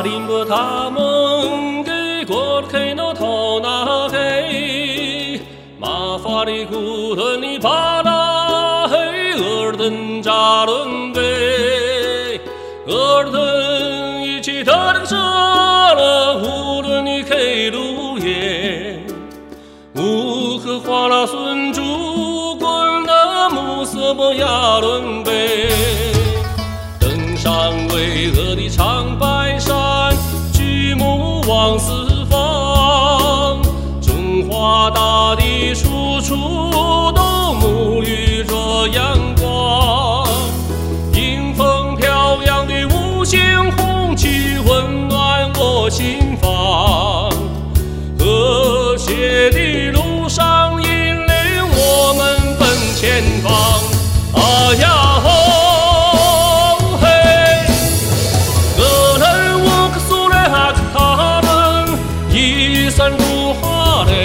阿林布达蒙给果尔肯诺套那嘿，玛法里古顿里巴那嘿，额尔登扎伦呗，额尔登一起特能射了乌伦里克鲁耶，乌克花拉孙珠滚的木色莫亚伦呗。大大地处处都沐浴着阳光。迎风飘扬的五星红旗，温暖我心房。和谐的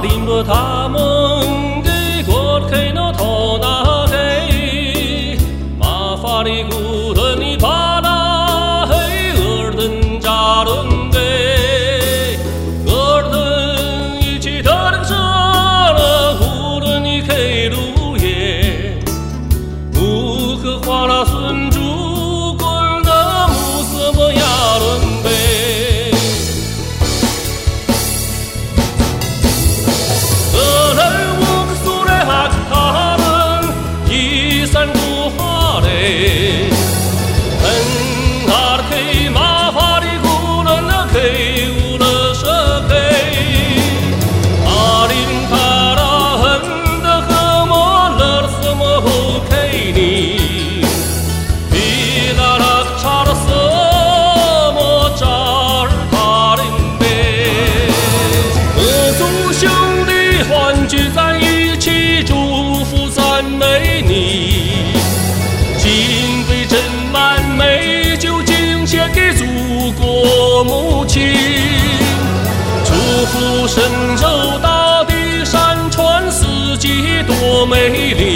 林的他们母亲，祝福神州大地山川四季多美丽，